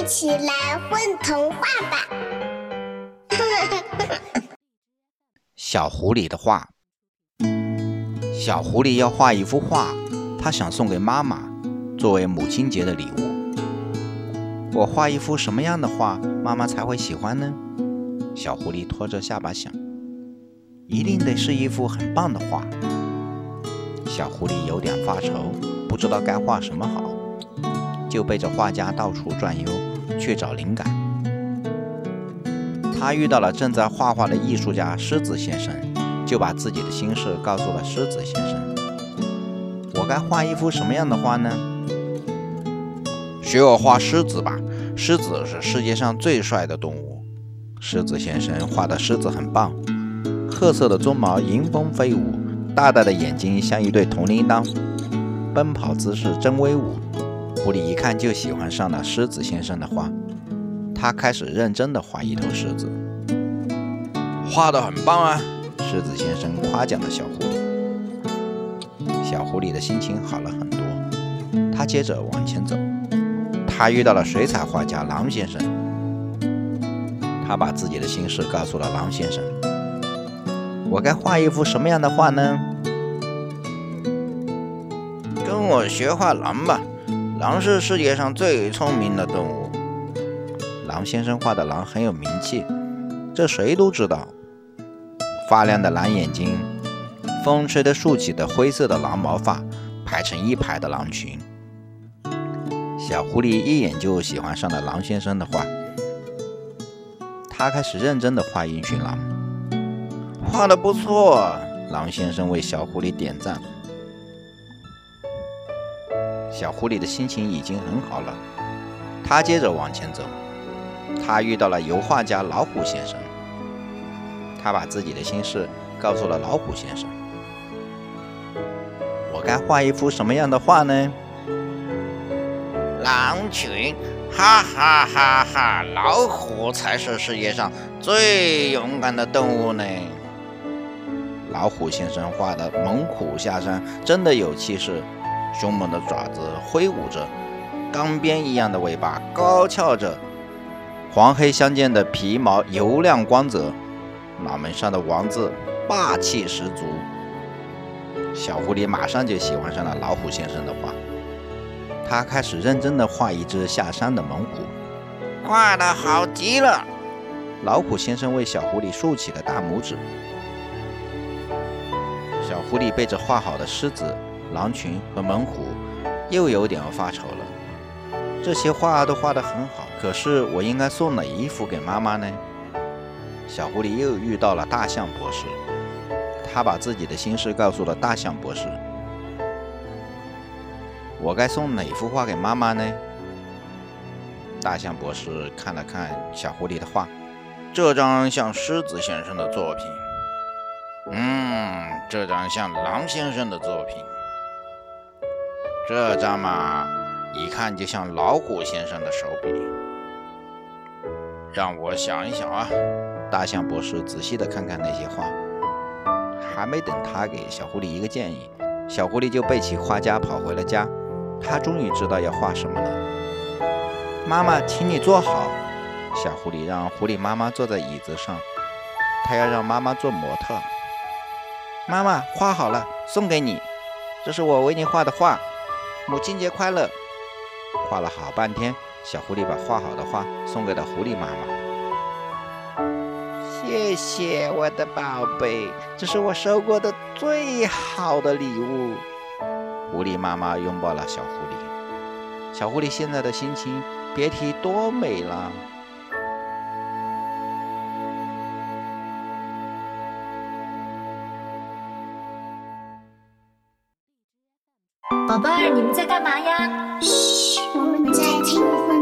一起来混童话吧！小狐狸的画，小狐狸要画一幅画，他想送给妈妈，作为母亲节的礼物。我画一幅什么样的画，妈妈才会喜欢呢？小狐狸托着下巴想，一定得是一幅很棒的画。小狐狸有点发愁，不知道该画什么好，就背着画家到处转悠，去找灵感。他遇到了正在画画的艺术家狮子先生，就把自己的心事告诉了狮子先生。我该画一幅什么样的画呢？学我画狮子吧，狮子是世界上最帅的动物。狮子先生画的狮子很棒，褐色的鬃毛迎风飞舞，大大的眼睛像一对铜铃铛，奔跑姿势真威武。狐狸一看就喜欢上了狮子先生的画，他开始认真地画一头狮子。画得很棒啊！狮子先生夸奖了小狐狸。小狐狸的心情好了很多，他接着往前走，他遇到了水彩画家狼先生。他把自己的心事告诉了狼先生。我该画一幅什么样的画呢？跟我学画狼吧，狼是世界上最聪明的动物。狼先生画的狼很有名气，这谁都知道。发亮的蓝眼睛，风吹得竖起的灰色的狼毛发，排成一排的狼群。小狐狸一眼就喜欢上了狼先生的画。他开始认真地画一群狼，画得不错。狼先生为小狐狸点赞。小狐狸的心情已经很好了，他接着往前走。他遇到了油画家老虎先生，他把自己的心事告诉了老虎先生。我该画一幅什么样的画呢？狼群。哈哈哈哈！老虎才是世界上最勇敢的动物呢。老虎先生画的猛虎下山真的有气势，凶猛的爪子挥舞着，钢鞭一样的尾巴高翘着，黄黑相间的皮毛油亮光泽，脑门上的王字霸气十足。小狐狸马上就喜欢上了老虎先生的画。他开始认真地画一只下山的猛虎，画得好极了。老虎先生为小狐狸竖起了大拇指。小狐狸背着画好的狮子、狼群和猛虎，又有点发愁了。这些画都画得很好，可是我应该送哪一幅给妈妈呢？小狐狸又遇到了大象博士，他把自己的心事告诉了大象博士。我该送哪幅画给妈妈呢？大象博士看了看小狐狸的画，这张像狮子先生的作品，嗯，这张像狼先生的作品，这张嘛，一看就像老虎先生的手笔。让我想一想啊，大象博士仔细的看看那些画，还没等他给小狐狸一个建议，小狐狸就背起画夹跑回了家。他终于知道要画什么了。妈妈，请你坐好。小狐狸让狐狸妈妈坐在椅子上，他要让妈妈做模特。妈妈，画好了，送给你。这是我为你画的画。母亲节快乐。画了好半天，小狐狸把画好的画送给了狐狸妈妈。谢谢我的宝贝，这是我收过的最好的礼物。狐狸妈妈拥抱了小狐狸，小狐狸现在的心情别提多美了。宝贝儿，你们在干嘛呀？嘘，我们在听风。